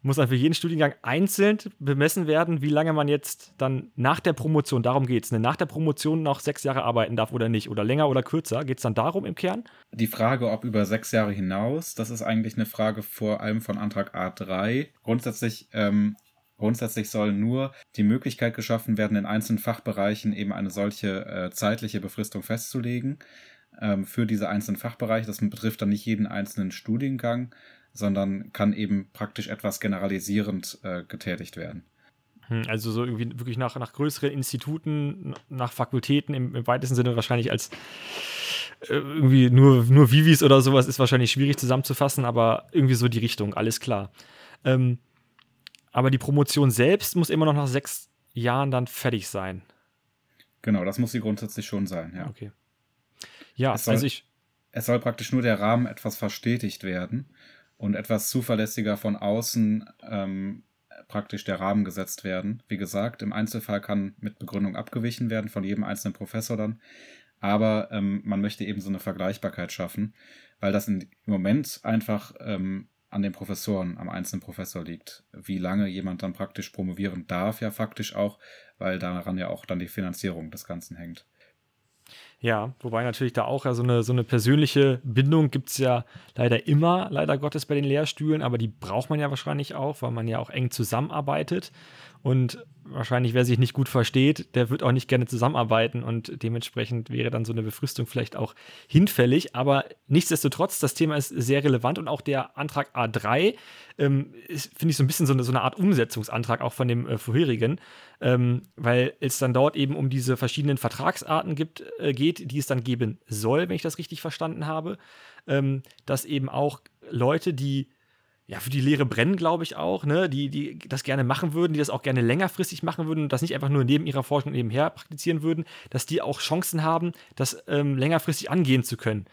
muss dann für jeden Studiengang einzeln bemessen werden, wie lange man jetzt dann nach der Promotion, darum geht es, ne, nach der Promotion noch sechs Jahre arbeiten darf oder nicht, oder länger oder kürzer. Geht es dann darum im Kern? Die Frage, ob über sechs Jahre hinaus, das ist eigentlich eine Frage vor allem von Antrag A3. Grundsätzlich ähm, Grundsätzlich soll nur die Möglichkeit geschaffen werden, in einzelnen Fachbereichen eben eine solche äh, zeitliche Befristung festzulegen ähm, für diese einzelnen Fachbereiche. Das betrifft dann nicht jeden einzelnen Studiengang, sondern kann eben praktisch etwas generalisierend äh, getätigt werden. Hm, also so irgendwie wirklich nach, nach größeren Instituten, nach Fakultäten im, im weitesten Sinne wahrscheinlich als äh, irgendwie nur, nur Vivis oder sowas ist wahrscheinlich schwierig zusammenzufassen, aber irgendwie so die Richtung, alles klar. Ähm, aber die Promotion selbst muss immer noch nach sechs Jahren dann fertig sein. Genau, das muss sie grundsätzlich schon sein, ja. Okay. Ja, soll, also ich. Es soll praktisch nur der Rahmen etwas verstetigt werden und etwas zuverlässiger von außen ähm, praktisch der Rahmen gesetzt werden. Wie gesagt, im Einzelfall kann mit Begründung abgewichen werden von jedem einzelnen Professor dann. aber ähm, man möchte eben so eine Vergleichbarkeit schaffen, weil das im Moment einfach ähm, an den Professoren, am einzelnen Professor liegt, wie lange jemand dann praktisch promovieren darf, ja faktisch auch, weil daran ja auch dann die Finanzierung des Ganzen hängt. Ja, wobei natürlich da auch so eine, so eine persönliche Bindung gibt es ja leider immer, leider Gottes bei den Lehrstühlen, aber die braucht man ja wahrscheinlich auch, weil man ja auch eng zusammenarbeitet. Und wahrscheinlich, wer sich nicht gut versteht, der wird auch nicht gerne zusammenarbeiten und dementsprechend wäre dann so eine Befristung vielleicht auch hinfällig. Aber nichtsdestotrotz, das Thema ist sehr relevant und auch der Antrag A3 ähm, finde ich so ein bisschen so eine, so eine Art Umsetzungsantrag auch von dem äh, vorherigen, ähm, weil es dann dort eben um diese verschiedenen Vertragsarten gibt, äh, geht, die es dann geben soll, wenn ich das richtig verstanden habe. Ähm, dass eben auch Leute, die ja, für die Lehre brennen, glaube ich auch, ne? die, die das gerne machen würden, die das auch gerne längerfristig machen würden und das nicht einfach nur neben ihrer Forschung nebenher praktizieren würden, dass die auch Chancen haben, das ähm, längerfristig angehen zu können.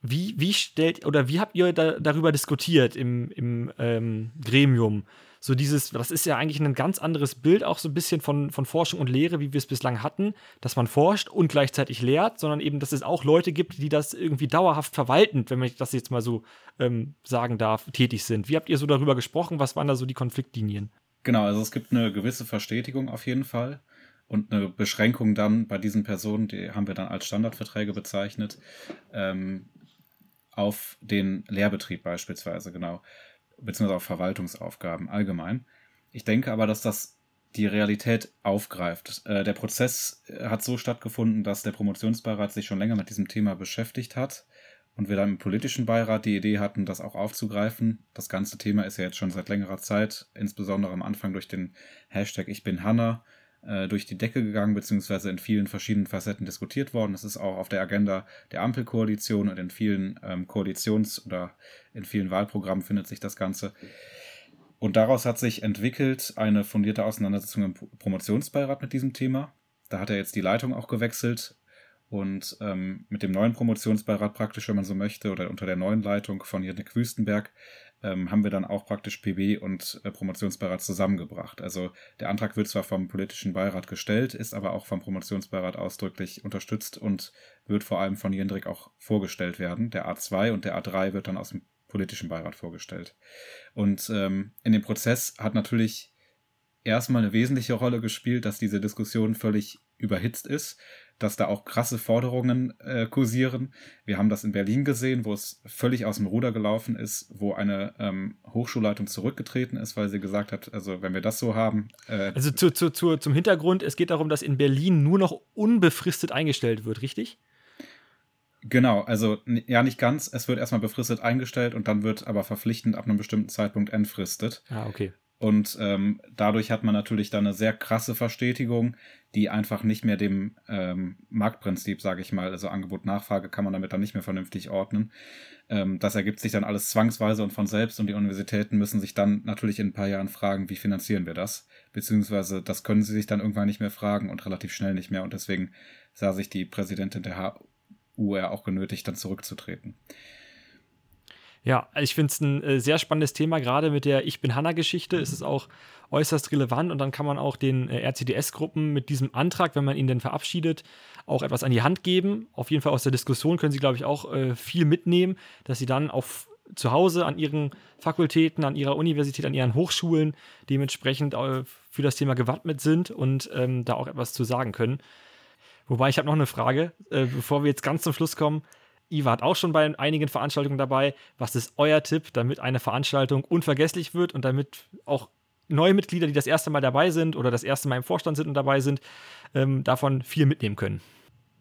Wie, wie stellt oder wie habt ihr da, darüber diskutiert im, im ähm, Gremium? So dieses, das ist ja eigentlich ein ganz anderes Bild, auch so ein bisschen von, von Forschung und Lehre, wie wir es bislang hatten, dass man forscht und gleichzeitig lehrt, sondern eben, dass es auch Leute gibt, die das irgendwie dauerhaft verwaltend, wenn man das jetzt mal so ähm, sagen darf, tätig sind. Wie habt ihr so darüber gesprochen? Was waren da so die Konfliktlinien? Genau, also es gibt eine gewisse Verstetigung auf jeden Fall und eine Beschränkung dann bei diesen Personen, die haben wir dann als Standardverträge bezeichnet, ähm, auf den Lehrbetrieb beispielsweise, genau beziehungsweise auf Verwaltungsaufgaben allgemein. Ich denke aber, dass das die Realität aufgreift. Äh, der Prozess äh, hat so stattgefunden, dass der Promotionsbeirat sich schon länger mit diesem Thema beschäftigt hat und wir dann im politischen Beirat die Idee hatten, das auch aufzugreifen. Das ganze Thema ist ja jetzt schon seit längerer Zeit, insbesondere am Anfang durch den Hashtag Ich bin Hanna, äh, durch die Decke gegangen, beziehungsweise in vielen verschiedenen Facetten diskutiert worden. Es ist auch auf der Agenda der Ampelkoalition und in vielen ähm, Koalitions- oder in vielen Wahlprogrammen findet sich das Ganze. Und daraus hat sich entwickelt eine fundierte Auseinandersetzung im Promotionsbeirat mit diesem Thema. Da hat er jetzt die Leitung auch gewechselt und ähm, mit dem neuen Promotionsbeirat praktisch, wenn man so möchte, oder unter der neuen Leitung von Janik Wüstenberg, ähm, haben wir dann auch praktisch PB und äh, Promotionsbeirat zusammengebracht. Also der Antrag wird zwar vom politischen Beirat gestellt, ist aber auch vom Promotionsbeirat ausdrücklich unterstützt und wird vor allem von Jendrik auch vorgestellt werden. Der A2 und der A3 wird dann aus dem politischen Beirat vorgestellt. Und ähm, in dem Prozess hat natürlich erstmal eine wesentliche Rolle gespielt, dass diese Diskussion völlig überhitzt ist dass da auch krasse Forderungen äh, kursieren. Wir haben das in Berlin gesehen, wo es völlig aus dem Ruder gelaufen ist, wo eine ähm, Hochschulleitung zurückgetreten ist, weil sie gesagt hat, also wenn wir das so haben. Äh, also zu, zu, zu, zum Hintergrund, es geht darum, dass in Berlin nur noch unbefristet eingestellt wird, richtig? Genau, also ja, nicht ganz. Es wird erstmal befristet eingestellt und dann wird aber verpflichtend ab einem bestimmten Zeitpunkt entfristet. Ah, okay. Und ähm, dadurch hat man natürlich dann eine sehr krasse Verstetigung, die einfach nicht mehr dem ähm, Marktprinzip, sage ich mal, also Angebot-Nachfrage kann man damit dann nicht mehr vernünftig ordnen. Ähm, das ergibt sich dann alles zwangsweise und von selbst und die Universitäten müssen sich dann natürlich in ein paar Jahren fragen, wie finanzieren wir das? Beziehungsweise das können sie sich dann irgendwann nicht mehr fragen und relativ schnell nicht mehr und deswegen sah sich die Präsidentin der HUR auch genötigt, dann zurückzutreten. Ja, ich finde es ein äh, sehr spannendes Thema, gerade mit der Ich bin Hanna-Geschichte ist es auch äußerst relevant und dann kann man auch den äh, RCDS-Gruppen mit diesem Antrag, wenn man ihn denn verabschiedet, auch etwas an die Hand geben. Auf jeden Fall aus der Diskussion können sie, glaube ich, auch äh, viel mitnehmen, dass sie dann auf zu Hause an ihren Fakultäten, an ihrer Universität, an ihren Hochschulen dementsprechend äh, für das Thema gewappnet sind und ähm, da auch etwas zu sagen können. Wobei ich habe noch eine Frage, äh, bevor wir jetzt ganz zum Schluss kommen. Ihr wart auch schon bei einigen Veranstaltungen dabei. Was ist euer Tipp, damit eine Veranstaltung unvergesslich wird und damit auch neue Mitglieder, die das erste Mal dabei sind oder das erste Mal im Vorstand sind und dabei sind, ähm, davon viel mitnehmen können?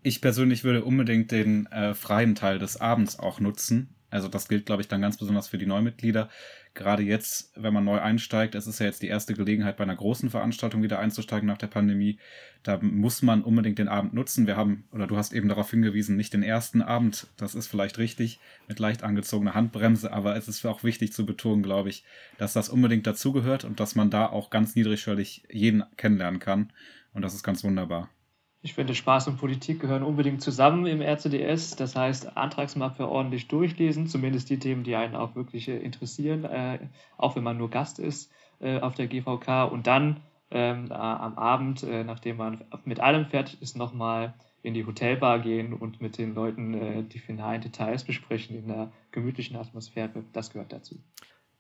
Ich persönlich würde unbedingt den äh, freien Teil des Abends auch nutzen. Also das gilt, glaube ich, dann ganz besonders für die Neumitglieder gerade jetzt, wenn man neu einsteigt, es ist ja jetzt die erste Gelegenheit, bei einer großen Veranstaltung wieder einzusteigen nach der Pandemie. Da muss man unbedingt den Abend nutzen. Wir haben, oder du hast eben darauf hingewiesen, nicht den ersten Abend, das ist vielleicht richtig, mit leicht angezogener Handbremse, aber es ist auch wichtig zu betonen, glaube ich, dass das unbedingt dazugehört und dass man da auch ganz niedrigschwellig jeden kennenlernen kann. Und das ist ganz wunderbar. Ich finde, Spaß und Politik gehören unbedingt zusammen im RCDS. Das heißt, Antragsmappe ordentlich durchlesen, zumindest die Themen, die einen auch wirklich äh, interessieren, äh, auch wenn man nur Gast ist äh, auf der GVK. Und dann ähm, am Abend, äh, nachdem man mit allem fertig ist, nochmal in die Hotelbar gehen und mit den Leuten äh, die finalen Details besprechen in einer gemütlichen Atmosphäre. Das gehört dazu.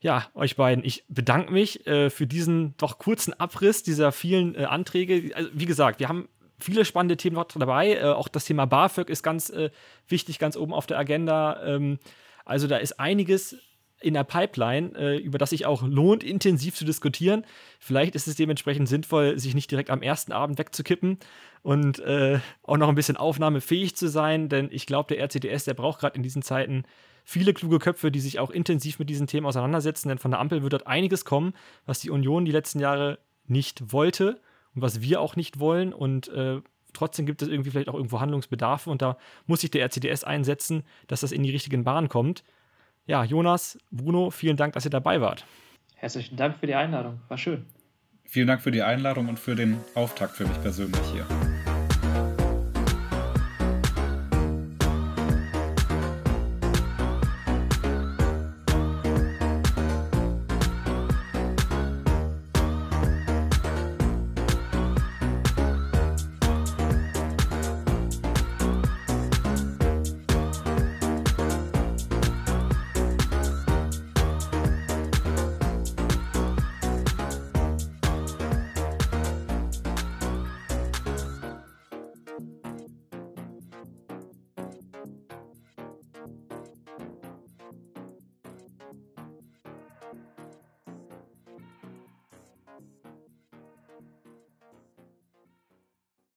Ja, euch beiden, ich bedanke mich äh, für diesen doch kurzen Abriss dieser vielen äh, Anträge. Also, wie gesagt, wir haben viele spannende Themen noch dabei. Äh, auch das Thema BAföG ist ganz äh, wichtig, ganz oben auf der Agenda. Ähm, also da ist einiges in der Pipeline, äh, über das sich auch lohnt, intensiv zu diskutieren. Vielleicht ist es dementsprechend sinnvoll, sich nicht direkt am ersten Abend wegzukippen und äh, auch noch ein bisschen aufnahmefähig zu sein, denn ich glaube, der RCDS, der braucht gerade in diesen Zeiten viele kluge Köpfe, die sich auch intensiv mit diesen Themen auseinandersetzen, denn von der Ampel wird dort einiges kommen, was die Union die letzten Jahre nicht wollte und was wir auch nicht wollen und äh, trotzdem gibt es irgendwie vielleicht auch irgendwo Handlungsbedarfe und da muss sich der RCDS einsetzen, dass das in die richtigen Bahnen kommt. Ja, Jonas, Bruno, vielen Dank, dass ihr dabei wart. Herzlichen Dank für die Einladung. War schön. Vielen Dank für die Einladung und für den Auftakt für mich persönlich hier.